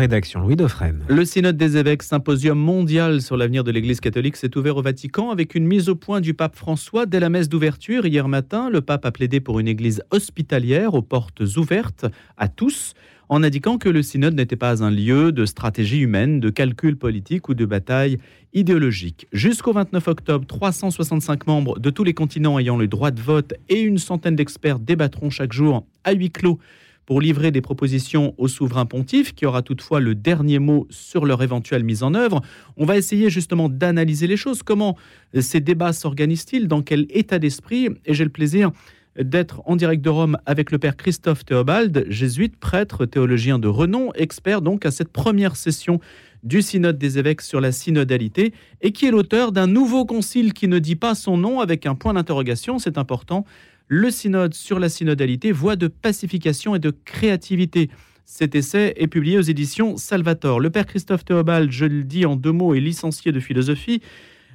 Rédaction Louis Dauphren. Le synode des évêques, symposium mondial sur l'avenir de l'Église catholique, s'est ouvert au Vatican avec une mise au point du pape François dès la messe d'ouverture. Hier matin, le pape a plaidé pour une Église hospitalière aux portes ouvertes à tous, en indiquant que le synode n'était pas un lieu de stratégie humaine, de calcul politique ou de bataille idéologique. Jusqu'au 29 octobre, 365 membres de tous les continents ayant le droit de vote et une centaine d'experts débattront chaque jour à huis clos pour livrer des propositions au souverain pontife, qui aura toutefois le dernier mot sur leur éventuelle mise en œuvre. On va essayer justement d'analyser les choses. Comment ces débats s'organisent-ils? Dans quel état d'esprit? Et j'ai le plaisir d'être en direct de Rome avec le père Christophe Théobald, jésuite, prêtre, théologien de renom, expert donc à cette première session du synode des évêques sur la synodalité et qui est l'auteur d'un nouveau concile qui ne dit pas son nom avec un point d'interrogation, c'est important, le synode sur la synodalité, voie de pacification et de créativité. Cet essai est publié aux éditions Salvator. Le père Christophe Théobald, je le dis en deux mots, est licencié de philosophie,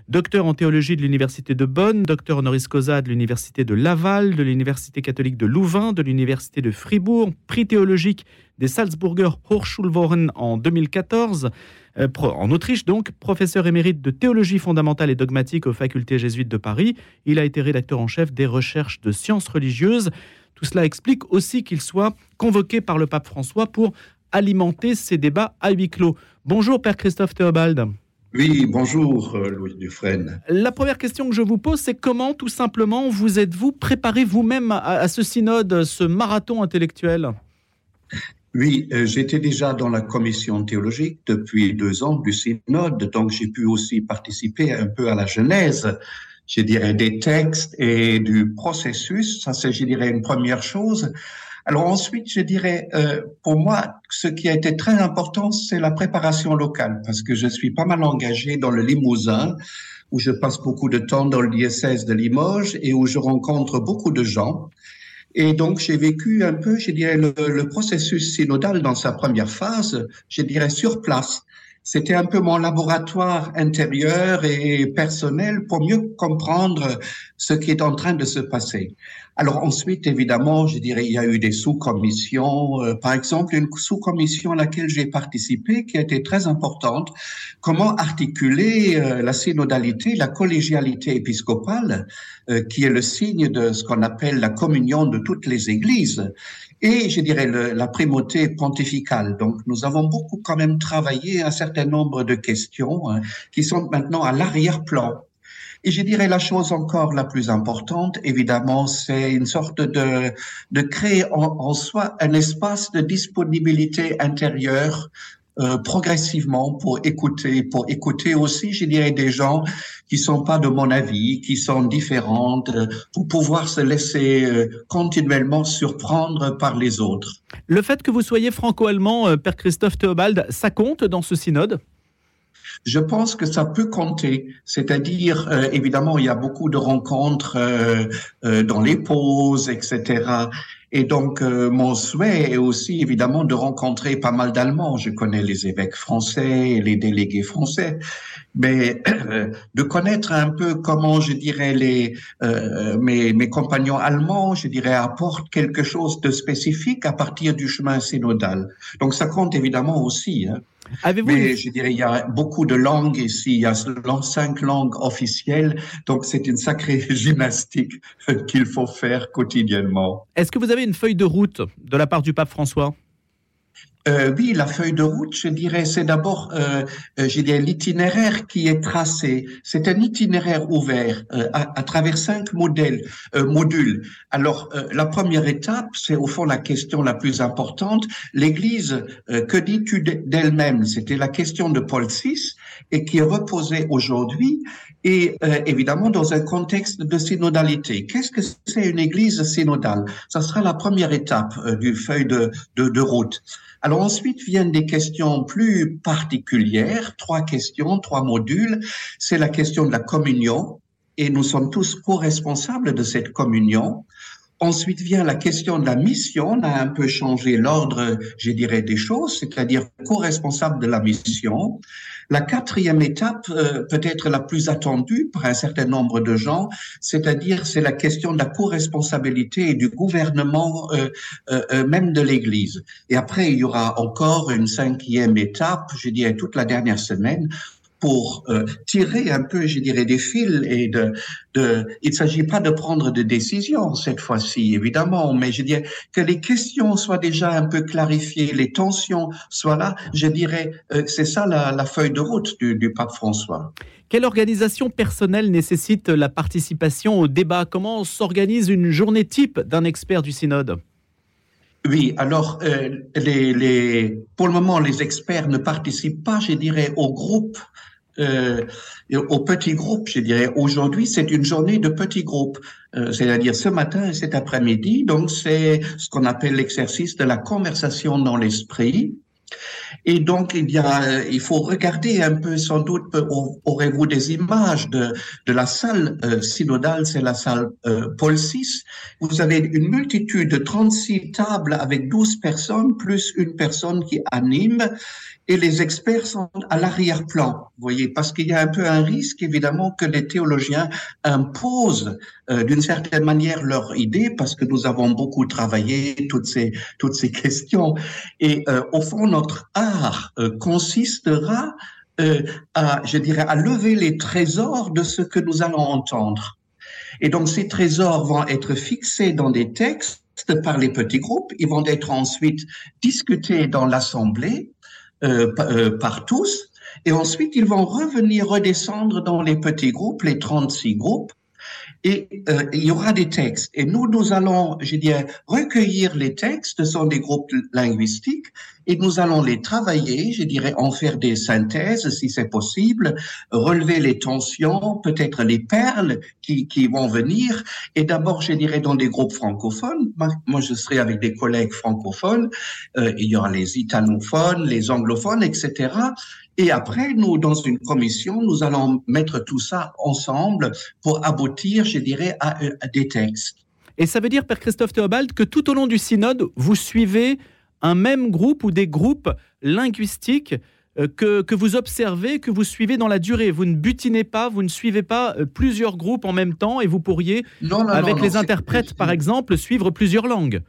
docteur en théologie de l'Université de Bonn, docteur honoris causa de l'Université de Laval, de l'Université catholique de Louvain, de l'Université de Fribourg, prix théologique des Salzburger Hochschulwochen en 2014. Euh, en Autriche donc, professeur émérite de théologie fondamentale et dogmatique aux facultés jésuites de Paris. Il a été rédacteur en chef des recherches de sciences religieuses. Tout cela explique aussi qu'il soit convoqué par le pape François pour alimenter ces débats à huis clos. Bonjour Père Christophe Théobald. Oui, bonjour euh, Louis Dufresne. La première question que je vous pose, c'est comment tout simplement vous êtes-vous préparé vous-même à ce synode, ce marathon intellectuel? Oui, euh, j'étais déjà dans la commission théologique depuis deux ans du synode, donc j'ai pu aussi participer un peu à la genèse, je dirais, des textes et du processus. Ça, c'est, je dirais, une première chose. Alors ensuite, je dirais, euh, pour moi, ce qui a été très important, c'est la préparation locale, parce que je suis pas mal engagé dans le Limousin, où je passe beaucoup de temps dans le diocèse de Limoges et où je rencontre beaucoup de gens. Et donc, j'ai vécu un peu, je dirais, le, le, processus synodal dans sa première phase, je dirais, sur place. C'était un peu mon laboratoire intérieur et personnel pour mieux comprendre ce qui est en train de se passer. Alors ensuite, évidemment, je dirais, il y a eu des sous-commissions. Euh, par exemple, une sous-commission à laquelle j'ai participé qui a été très importante. Comment articuler euh, la synodalité, la collégialité épiscopale, euh, qui est le signe de ce qu'on appelle la communion de toutes les églises, et je dirais le, la primauté pontificale. Donc, nous avons beaucoup quand même travaillé un certain nombre de questions hein, qui sont maintenant à l'arrière-plan et je dirais la chose encore la plus importante, évidemment, c'est une sorte de, de créer en, en, soi un espace de disponibilité intérieure euh, progressivement pour écouter, pour écouter aussi, je dirais, des gens qui sont pas de mon avis, qui sont différentes, euh, pour pouvoir se laisser euh, continuellement surprendre par les autres. Le fait que vous soyez franco-allemand, Père Christophe Théobald, ça compte dans ce synode? Je pense que ça peut compter. C'est-à-dire, euh, évidemment, il y a beaucoup de rencontres euh, euh, dans les pauses, etc. Et donc, mon souhait est aussi, évidemment, de rencontrer pas mal d'Allemands. Je connais les évêques français les délégués français. Mais de connaître un peu comment, je dirais, les, mes, mes compagnons allemands, je dirais, apportent quelque chose de spécifique à partir du chemin synodal. Donc, ça compte évidemment aussi. Hein. Mais je dirais, il y a beaucoup de langues ici. Il y a cinq langues officielles. Donc, c'est une sacrée gymnastique qu'il faut faire quotidiennement. Est-ce que vous avez une feuille de route de la part du pape François? Euh, oui, la feuille de route, je dirais, c'est d'abord, euh, euh je l'itinéraire qui est tracé. C'est un itinéraire ouvert euh, à, à, travers cinq modèles, euh, modules. Alors, euh, la première étape, c'est au fond la question la plus importante. L'Église, que dis-tu d'elle-même? C'était la question de Paul VI et qui est reposée aujourd'hui et évidemment dans un contexte de synodalité. Qu'est-ce que c'est une Église synodale? Ça sera la première étape du feuille de, de, de route. Alors ensuite viennent des questions plus particulières, trois questions, trois modules. C'est la question de la communion, et nous sommes tous co-responsables de cette communion. Ensuite vient la question de la mission. On a un peu changé l'ordre, je dirais, des choses, c'est-à-dire co-responsable de la mission. La quatrième étape, euh, peut-être la plus attendue par un certain nombre de gens, c'est-à-dire c'est la question de la co-responsabilité et du gouvernement euh, euh, même de l'Église. Et après, il y aura encore une cinquième étape, je dirais toute la dernière semaine, pour euh, tirer un peu, je dirais, des fils et de, de il ne s'agit pas de prendre de décisions cette fois-ci, évidemment, mais je dirais que les questions soient déjà un peu clarifiées, les tensions soient là. Je dirais, euh, c'est ça la, feuille de route du, du pape François. Quelle organisation personnelle nécessite la participation au débat? Comment s'organise une journée type d'un expert du synode? Oui, alors euh, les, les, pour le moment, les experts ne participent pas, je dirais, au groupe euh, au petit groupe, je dirais. Aujourd'hui, c'est une journée de petits groupes, euh, c'est-à-dire ce matin et cet après-midi. Donc, c'est ce qu'on appelle l'exercice de la conversation dans l'esprit. Et donc, il y a, il faut regarder un peu, sans doute, aurez-vous des images de, de la salle euh, synodale, c'est la salle euh, Paul VI. Vous avez une multitude de 36 tables avec 12 personnes, plus une personne qui anime et les experts sont à l'arrière-plan, vous voyez, parce qu'il y a un peu un risque, évidemment, que les théologiens imposent euh, d'une certaine manière leur idée, parce que nous avons beaucoup travaillé toutes ces, toutes ces questions. Et euh, au fond, notre art euh, consistera à, je dirais, à lever les trésors de ce que nous allons entendre. Et donc, ces trésors vont être fixés dans des textes par les petits groupes, ils vont être ensuite discutés dans l'assemblée, euh, euh, par tous. Et ensuite, ils vont revenir redescendre dans les petits groupes, les 36 groupes, et euh, il y aura des textes. Et nous, nous allons, je dirais, recueillir les textes, ce sont des groupes linguistiques, et nous allons les travailler, je dirais, en faire des synthèses si c'est possible, relever les tensions, peut-être les perles qui, qui vont venir. Et d'abord, je dirais, dans des groupes francophones. Moi, je serai avec des collègues francophones. Euh, il y aura les italophones, les anglophones, etc. Et après, nous, dans une commission, nous allons mettre tout ça ensemble pour aboutir, je dirais, à, des textes. Et ça veut dire, Père Christophe Théobald, que tout au long du synode, vous suivez un même groupe ou des groupes linguistiques euh, que, que, vous observez, que vous suivez dans la durée. Vous ne butinez pas, vous ne suivez pas euh, plusieurs groupes en même temps et vous pourriez, avec les interprètes par exemple, suivre plusieurs langues.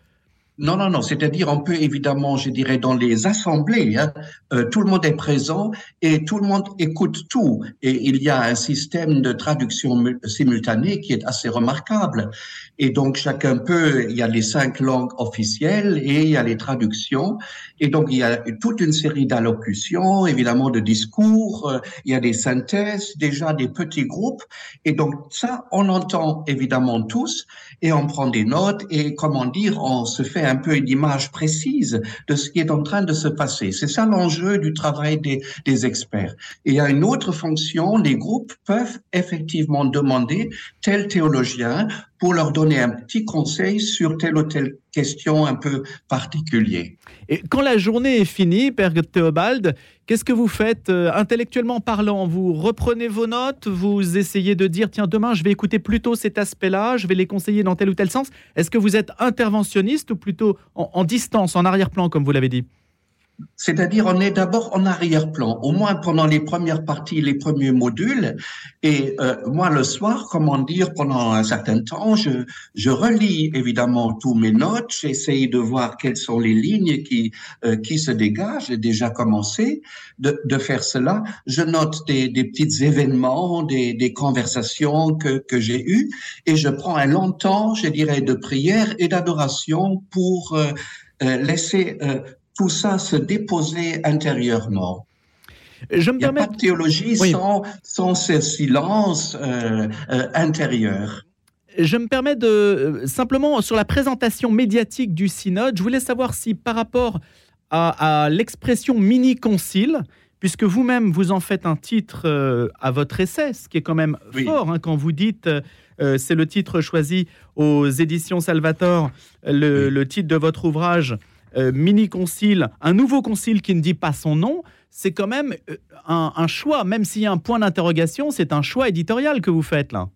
Non, non, non. C'est-à-dire, on peut évidemment, je dirais, dans les assemblées, hein, euh, tout le monde est présent et tout le monde écoute tout. Et il y a un système de traduction simultanée qui est assez remarquable. Et donc, chacun peut, il y a les cinq langues officielles et il y a les traductions. Et donc, il y a toute une série d'allocutions, évidemment, de discours. Euh, il y a des synthèses, déjà des petits groupes. Et donc, ça, on entend évidemment tous et on prend des notes et, comment dire, on se fait un peu une image précise de ce qui est en train de se passer. C'est ça l'enjeu du travail des, experts. Et a une autre fonction, les groupes peuvent effectivement demander tel théologien pour leur donner un petit conseil sur telle ou telle question un peu particulière. Et quand la journée est finie, Père Théobald, qu'est-ce que vous faites euh, intellectuellement parlant? Vous reprenez vos notes, vous essayez de dire tiens demain je vais écouter plutôt cet aspect-là, je vais les conseiller dans tel ou tel sens. Est-ce que vous êtes interventionniste ou plutôt en distance, en arrière-plan comme vous l'avez dit? C'est-à-dire, on est d'abord en arrière-plan, au moins pendant les premières parties, les premiers modules. Et euh, moi, le soir, comment dire, pendant un certain temps, je, je relis évidemment tous mes notes. J'essaye de voir quelles sont les lignes qui, euh, qui se dégagent. J'ai déjà commencé de, de faire cela. Je note des, des petits événements, des, des conversations que, que j'ai eues, et je prends un long temps, je dirais, de prière et d'adoration pour euh, euh laisser euh, tout ça se déposer intérieurement. Je me Il n'y a pas de théologie sans, sans, ce silence euh, euh, intérieur. Je me permets de euh, simplement sur la présentation médiatique du synode, je voulais savoir si par rapport à, l'expression mini-concile, puisque vous-même vous en faites un titre à votre essai, ce qui est quand même fort hein, quand vous dites, c'est le titre choisi aux éditions Salvator, le, le titre de votre ouvrage euh, mini-concile, un nouveau concile qui ne dit pas son nom, c'est quand même euh, un, choix, même s'il y a un point d'interrogation, c'est un choix éditorial que vous faites là.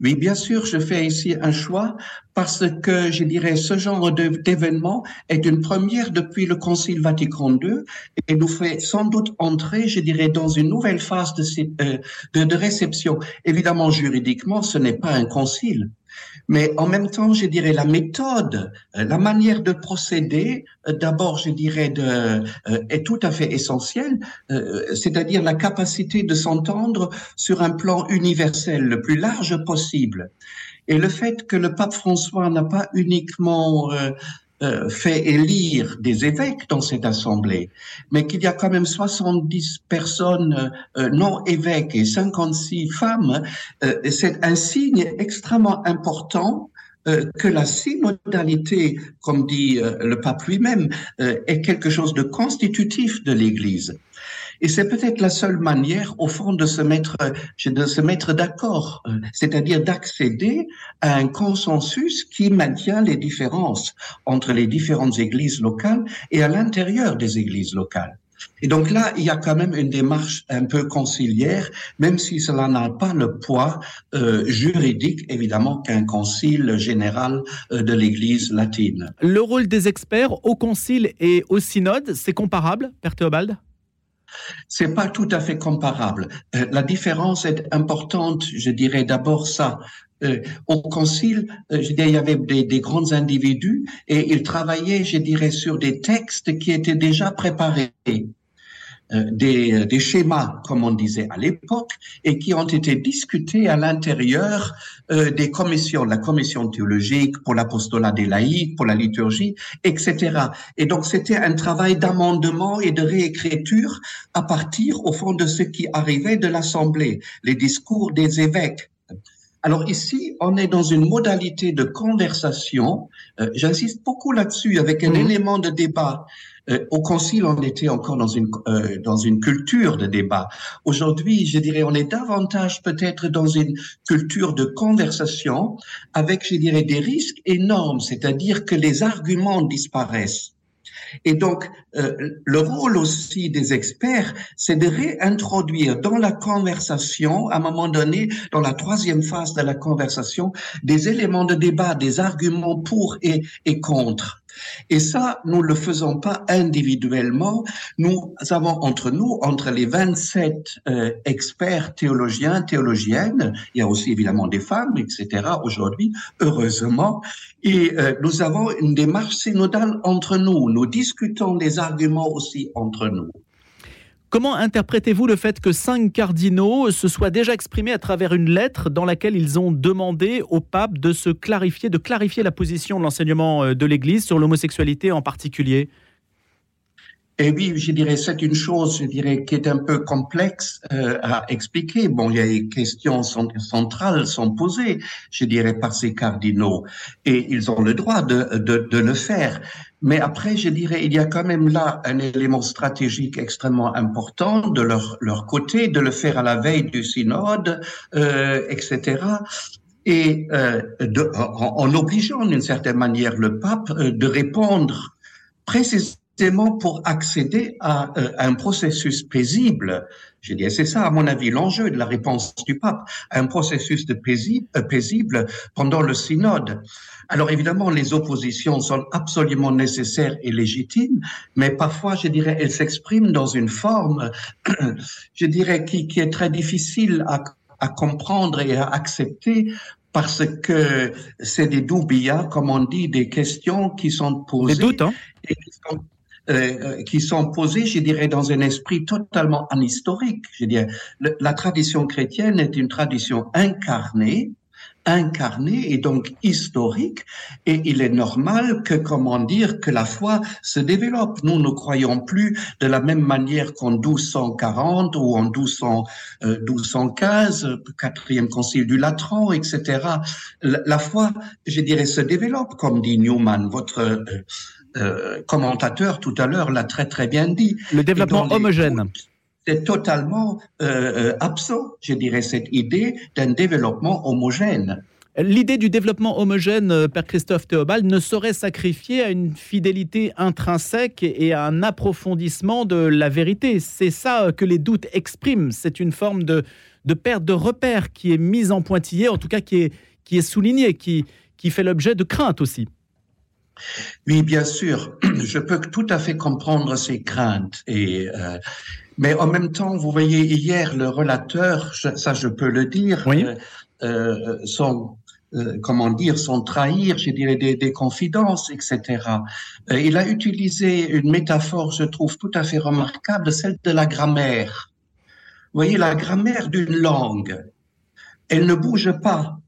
Oui, bien sûr, je fais ici un choix parce que, je dirais, ce genre d'événement est une première depuis le Concile Vatican II et nous fait sans doute entrer, je dirais, dans une nouvelle phase de, euh, de, de réception. Évidemment, juridiquement, ce n'est pas un concile. Mais en même temps, je dirais la méthode, euh, la manière de procéder, euh, d'abord, je dirais, de, est tout à fait essentielle, c'est-à-dire la capacité de s'entendre sur un plan universel le plus large possible. Et le fait que le pape François n'a pas uniquement euh, euh, fait élire des évêques dans cette assemblée, mais qu'il y a quand même 70 personnes euh, non évêques et 56 femmes, c'est un signe extrêmement important que la synodalité, comme dit le pape lui-même, est quelque chose de constitutif de l'Église. Et c'est peut-être la seule manière, au fond, de se mettre, de se mettre d'accord, euh, c'est-à-dire d'accéder à un consensus qui maintient les différences entre les différentes églises locales et à l'intérieur des églises locales. Et donc là, il y a quand même une démarche un peu conciliaire, même si cela n'a pas le poids euh, juridique, évidemment, qu'un concile général euh, de l'Église latine. Le rôle des experts au concile et au synode, c'est comparable, Père Théobald? C'est pas tout à fait comparable. Euh, la différence est importante, je dirais d'abord ça. Euh, au concile, euh, je dirais, il y avait des, des, grands individus et ils travaillaient, je dirais, sur des textes qui étaient déjà préparés. Euh, des, euh, des, schémas, comme on disait à l'époque, et qui ont été discutés à l'intérieur euh, des commissions, la commission théologique pour l'apostolat des laïcs, pour la liturgie, etc. Et donc c'était un travail d'amendement et de réécriture à partir, au fond, de ce qui arrivait de l'Assemblée, les discours des évêques. Alors ici, on est dans une modalité de conversation. J'insiste beaucoup là-dessus avec un mmh. élément de débat. Euh, au Concile, on était encore dans une euh, dans une culture de débat. Aujourd'hui, je dirais, on est davantage peut-être dans une culture de conversation, avec, je dirais, des risques énormes, c'est-à-dire que les arguments disparaissent. Et donc, euh, le rôle aussi des experts, c'est de réintroduire dans la conversation, à un moment donné, dans la troisième phase de la conversation, des éléments de débat, des arguments pour et, et contre. Et ça, nous ne le faisons pas individuellement. Nous avons entre nous, entre les 27 euh, experts théologiens, théologiennes, il y a aussi évidemment des femmes, etc. aujourd'hui, heureusement, et euh, nous avons une démarche synodale entre nous. Nous discutons les arguments aussi entre nous. Comment interprétez-vous le fait que cinq cardinaux se soient déjà exprimés à travers une lettre dans laquelle ils ont demandé au pape de se clarifier, de clarifier la position de l'enseignement euh, de l'Église sur l'homosexualité en particulier? Et oui, je dirais, c'est une chose, je dirais, qui est un peu complexe euh, à expliquer. Bon, il y a des questions centrales sont posées, je dirais, par ces cardinaux, et ils ont le droit de, de, de le faire. Mais après, je dirais, il y a quand même là un élément stratégique extrêmement important de leur, leur côté, de le faire à la veille du synode, euh, etc. Et euh, de, en, en, obligeant d'une certaine manière le pape euh, de répondre précisément pour accéder à, euh, un processus paisible. Je dis, c'est ça, à mon avis, l'enjeu de la réponse du pape, un processus de paisible, euh, paisible pendant le synode. Alors évidemment, les oppositions sont absolument nécessaires et légitimes, mais parfois, je dirais, elles s'expriment dans une forme, je dirais, qui, qui est très difficile à, à comprendre et à accepter parce que c'est des doubillas, comme on dit, des questions qui sont posées. Des doutes, hein? et qui sont euh, qui sont posées, je dirais, dans un esprit totalement anhistorique. Je dirais, la tradition chrétienne est une tradition incarnée, incarnée et donc historique, et il est normal que, comment dire, que la foi se développe. Nous ne croyons plus de la même manière qu'en 1240 ou en 1200, euh, 1215, quatrième concile du Latran, etc. La, la, foi, je dirais, se développe, comme dit Newman, votre euh, euh, commentateur tout à l'heure l'a très très bien dit. Le développement homogène. C'est totalement euh, absent, je dirais, cette idée d'un développement homogène. L'idée du développement homogène, euh, Père Christophe Théobald, ne saurait sacrifier à une fidélité intrinsèque et à un approfondissement de la vérité. C'est ça que les doutes expriment. C'est une forme de, de perte de repères qui est mise en pointillé, en tout cas qui est, qui est soulignée, qui, qui fait l'objet de craintes aussi. Oui, bien sûr, je peux tout à fait comprendre ces craintes. Et, euh, mais en même temps, vous voyez, hier, le relateur, ça je peux le dire, euh, euh, son, euh, comment dire, sans trahir, je dirais, des, des confidences, etc. Euh, il a utilisé une métaphore, je trouve, tout à fait remarquable, celle de la grammaire. Vous voyez, la grammaire d'une langue, elle ne bouge pas.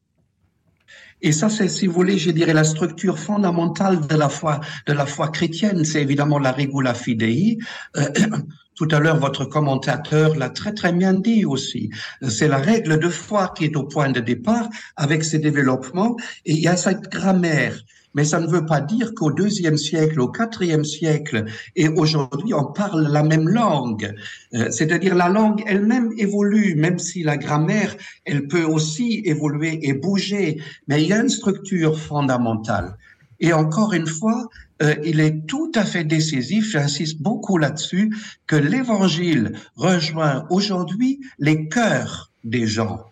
Et ça, c'est, si vous voulez, je dirais, la structure fondamentale de la foi, de la foi chrétienne. C'est évidemment la regula fidei. Euh, tout à l'heure, votre commentateur l'a très, très bien dit aussi. C'est la règle de foi qui est au point de départ avec ses développements. Et il y a cette grammaire mais ça ne veut pas dire qu'au deuxième siècle, au quatrième siècle et aujourd'hui, on parle la même langue. Euh, c'est-à-dire la langue elle-même évolue, même si la grammaire, elle peut aussi évoluer et bouger, mais il y a une structure fondamentale. Et encore une fois, euh, il est tout à fait décisif, j'insiste beaucoup là-dessus, que l'Évangile rejoint aujourd'hui les cœurs des gens.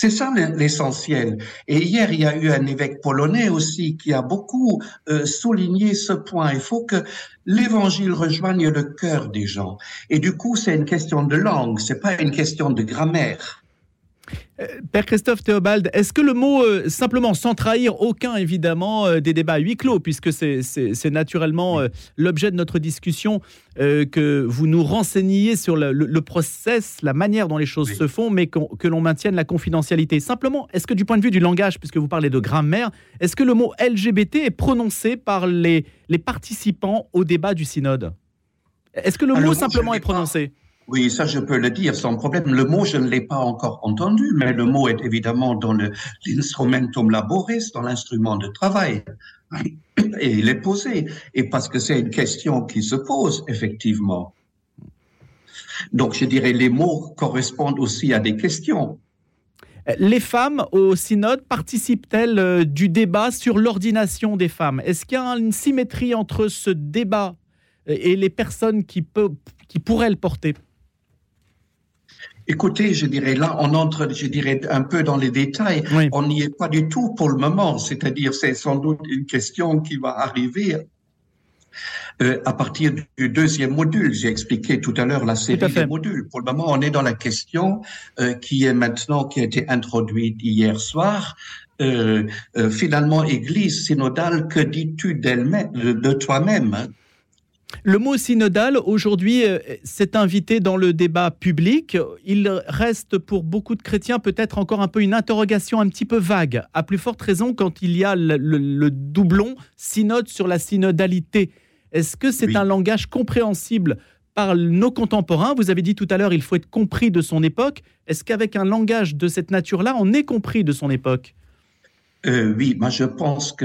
C'est ça l'essentiel. Et hier, il y a eu un évêque polonais aussi qui a beaucoup euh, souligné ce point. Il faut que l'évangile rejoigne le cœur des gens. Et du coup, c'est une question de langue, c'est pas une question de grammaire. Euh, Père Christophe Théobald, est-ce que le mot, euh, simplement sans trahir aucun évidemment euh, des débats à huis clos, puisque c'est naturellement l'objet de notre discussion, que vous nous renseigniez sur le, le, process, la manière dont les choses se font, mais que l'on maintienne la confidentialité. Simplement, est-ce que du point de vue du langage, puisque vous parlez de grammaire, est-ce que le mot LGBT est prononcé par les, les participants au débat du synode? Est-ce que le mot simplement est prononcé? Oui, ça je peux le dire sans problème. Le mot, je ne l'ai pas encore entendu, mais le mot est évidemment dans l'instrumentum laboris, dans l'instrument de travail. Et il est posé. Et parce que c'est une question qui se pose, effectivement. Donc je dirais les mots correspondent aussi à des questions. Les femmes au synode participent-elles euh, du débat sur l'ordination des femmes? Est-ce qu'il y a une symétrie entre ce débat et les personnes qui, qui pourraient le porter? Écoutez, je dirais là, on entre, je dirais, un peu dans les détails. On n'y est pas du tout pour le moment. C'est-à-dire, c'est sans doute une question qui va arriver euh, à partir du deuxième module. J'ai expliqué tout à l'heure la série des modules. Pour le moment, on est dans la question euh, qui est maintenant, qui a été introduite hier soir. Euh, euh finalement, Église synodale, que dis-tu d'elle-même, de toi-même hein? Le mot synodal, aujourd'hui, euh, s'est invité dans le débat public. Il reste pour beaucoup de chrétiens peut-être encore un peu une interrogation un petit peu vague, à plus forte raison quand il y a le, doublon synode sur la synodalité. Est-ce que c'est un langage compréhensible par nos contemporains? Vous avez dit tout à l'heure, il faut être compris de son époque. Est-ce qu'avec un langage de cette nature-là, on est compris de son époque? Euh, oui, moi je pense que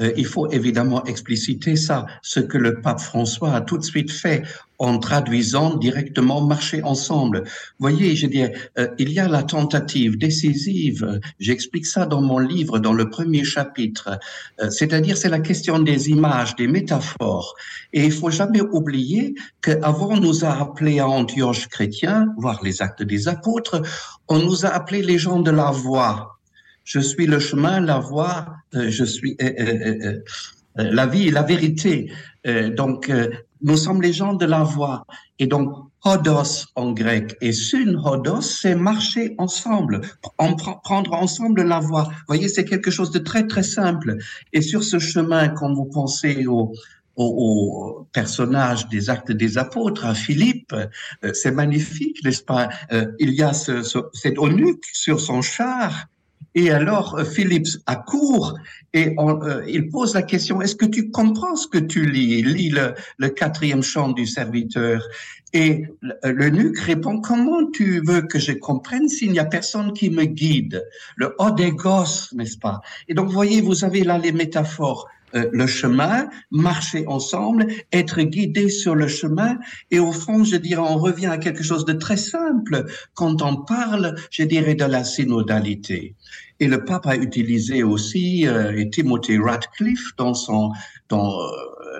euh, il faut évidemment expliciter ça, ce que le pape François a tout de suite fait en traduisant directement marcher ensemble. Voyez, je dis, euh, il y a la tentative décisive. J'explique ça dans mon livre, dans le premier chapitre. Euh, c'est-à-dire, c'est la question des images, des métaphores. Et il faut jamais oublier qu'avant, on nous a appelés à Antioche chrétiens, voire les actes des apôtres, on nous a appelés les gens de la voix je suis le chemin, la voie, euh, je suis euh, euh, la vie et la vérité. donc, nous sommes les gens de la voie. Et donc, hodos en grec et sun hodos, c'est marcher ensemble, prendre ensemble la voie. Vous voyez, c'est quelque chose de très, très simple. Et sur ce chemin, quand vous pensez au, au, personnage des actes des apôtres, à Philippe, c'est magnifique, n'est-ce pas? Il y a ce, cet eunuque sur son char et alors, euh, Philippe accourt et euh, il pose la question, est-ce que tu comprends ce que tu lis? Il lit le, quatrième chant du serviteur. Et l'eunuque répond, comment tu veux que je comprenne s'il n'y a personne qui me guide? Le odégos, n'est-ce pas? Et donc, voyez, vous avez là les métaphores. Euh, le chemin, marcher ensemble, être guidé sur le chemin. Et au fond, je dirais, on revient à quelque chose de très simple quand on parle, je dirais, de la synodalité. Et le pape a utilisé aussi, euh, et Timothy Radcliffe, dans son, dans, euh,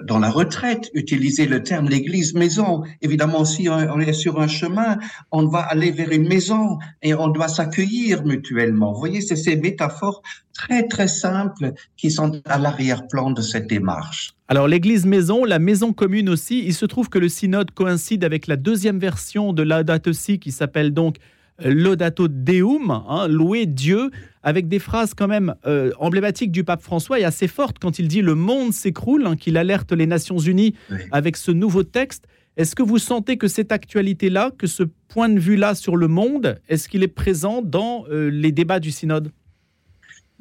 dans la retraite, utiliser le terme l'église maison. Évidemment, si on est sur un chemin, on va aller vers une maison et on doit s'accueillir mutuellement. Vous voyez, c'est ces métaphores très très simples qui sont à l'arrière-plan de cette démarche. Alors l'église maison, la maison commune aussi, il se trouve que le synode coïncide avec la deuxième version de Laudato Si qui s'appelle donc Laudato Deum, hein, louer Dieu, avec des phrases quand même euh, emblématiques du pape François et assez fortes quand il dit le monde s'écroule, hein, qu'il alerte les Nations Unies avec ce nouveau texte. Est-ce que vous sentez que cette actualité-là, que ce point de vue-là sur le monde, est-ce qu'il est présent dans euh, les débats du synode?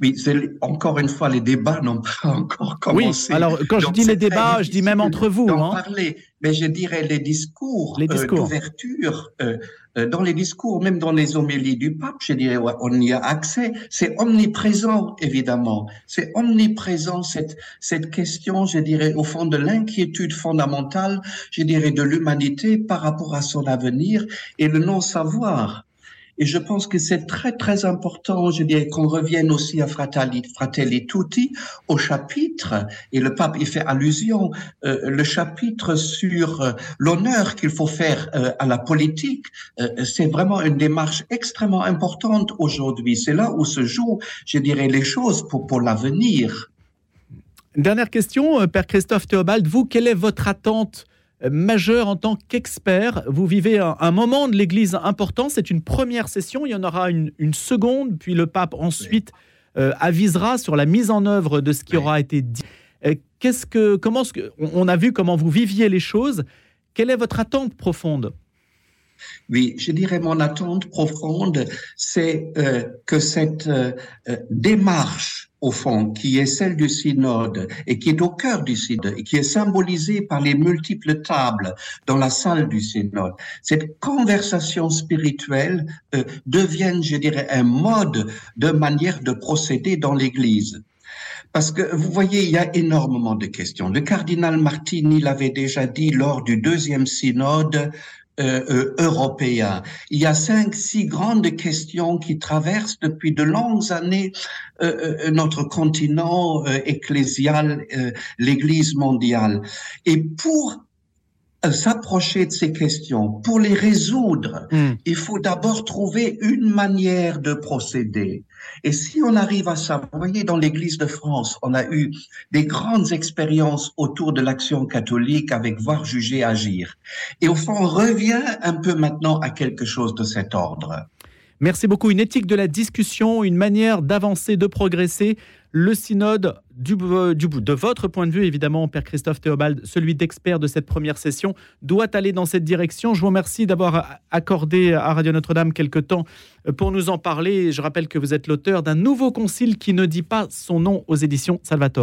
Oui, encore une fois, les débats n'ont pas encore commencé. Oui, alors quand je dis les débats, je dis même entre vous. Hein. parler, mais je dirais les discours, les euh, discours. d'ouverture, euh, euh, dans les discours, même dans les homélies du pape, je dirais, on y a accès. C'est omniprésent, évidemment. C'est omniprésent cette cette question, je dirais, au fond de l'inquiétude fondamentale, je dirais, de l'humanité par rapport à son avenir et le non-savoir. Et je pense que c'est très, très important, je dirais, qu'on revienne aussi à Fratelli, Tutti, au chapitre, et le pape y fait allusion, euh, le chapitre sur euh, l'honneur qu'il faut faire euh, à la politique, c'est vraiment une démarche extrêmement importante aujourd'hui. C'est là où se jouent, je dirais, les choses pour, pour l'avenir. Dernière question, Père Christophe Théobald, vous, quelle est votre attente majeur en tant qu'expert. Vous vivez un, moment de l'Église important. C'est une première session. Il y en aura une, seconde, puis le pape ensuite euh, avisera sur la mise en œuvre de ce qui aura été dit. Euh, qu'est-ce que, comment, on a vu comment vous viviez les choses. Quelle est votre attente profonde? Oui, je dirais mon attente profonde, c'est euh, que cette démarche au fond, qui est celle du synode et qui est au cœur du synode et qui est symbolisée par les multiples tables dans la salle du synode, cette conversation spirituelle euh, devienne, je dirais, un mode de manière de procéder dans l'Église. Parce que vous voyez, il y a énormément de questions. Le cardinal Martini l'avait déjà dit lors du deuxième synode, euh, euh, européen. Il y a cinq, six grandes questions qui traversent depuis de longues années euh, notre continent ecclésial, l'Église mondiale. Et pour s'approcher de ces questions, pour les résoudre, hmm. il faut d'abord trouver une manière de procéder. Et si on arrive à ça, vous voyez, dans l'Église de France, on a eu des grandes expériences autour de l'action catholique avec voir, juger, agir. Et au fond, on revient un peu maintenant à quelque chose de cet ordre. Merci beaucoup. Une éthique de la discussion, une manière d'avancer, de progresser. Le synode, du, euh, de votre point de vue, évidemment, Père Christophe Théobald, celui d'expert de cette première session, doit aller dans cette direction. Je vous remercie d'avoir accordé à Radio Notre-Dame quelques temps euh, pour nous en parler. Je rappelle que vous êtes l'auteur d'un nouveau concile qui ne dit pas son nom aux éditions Salvatore.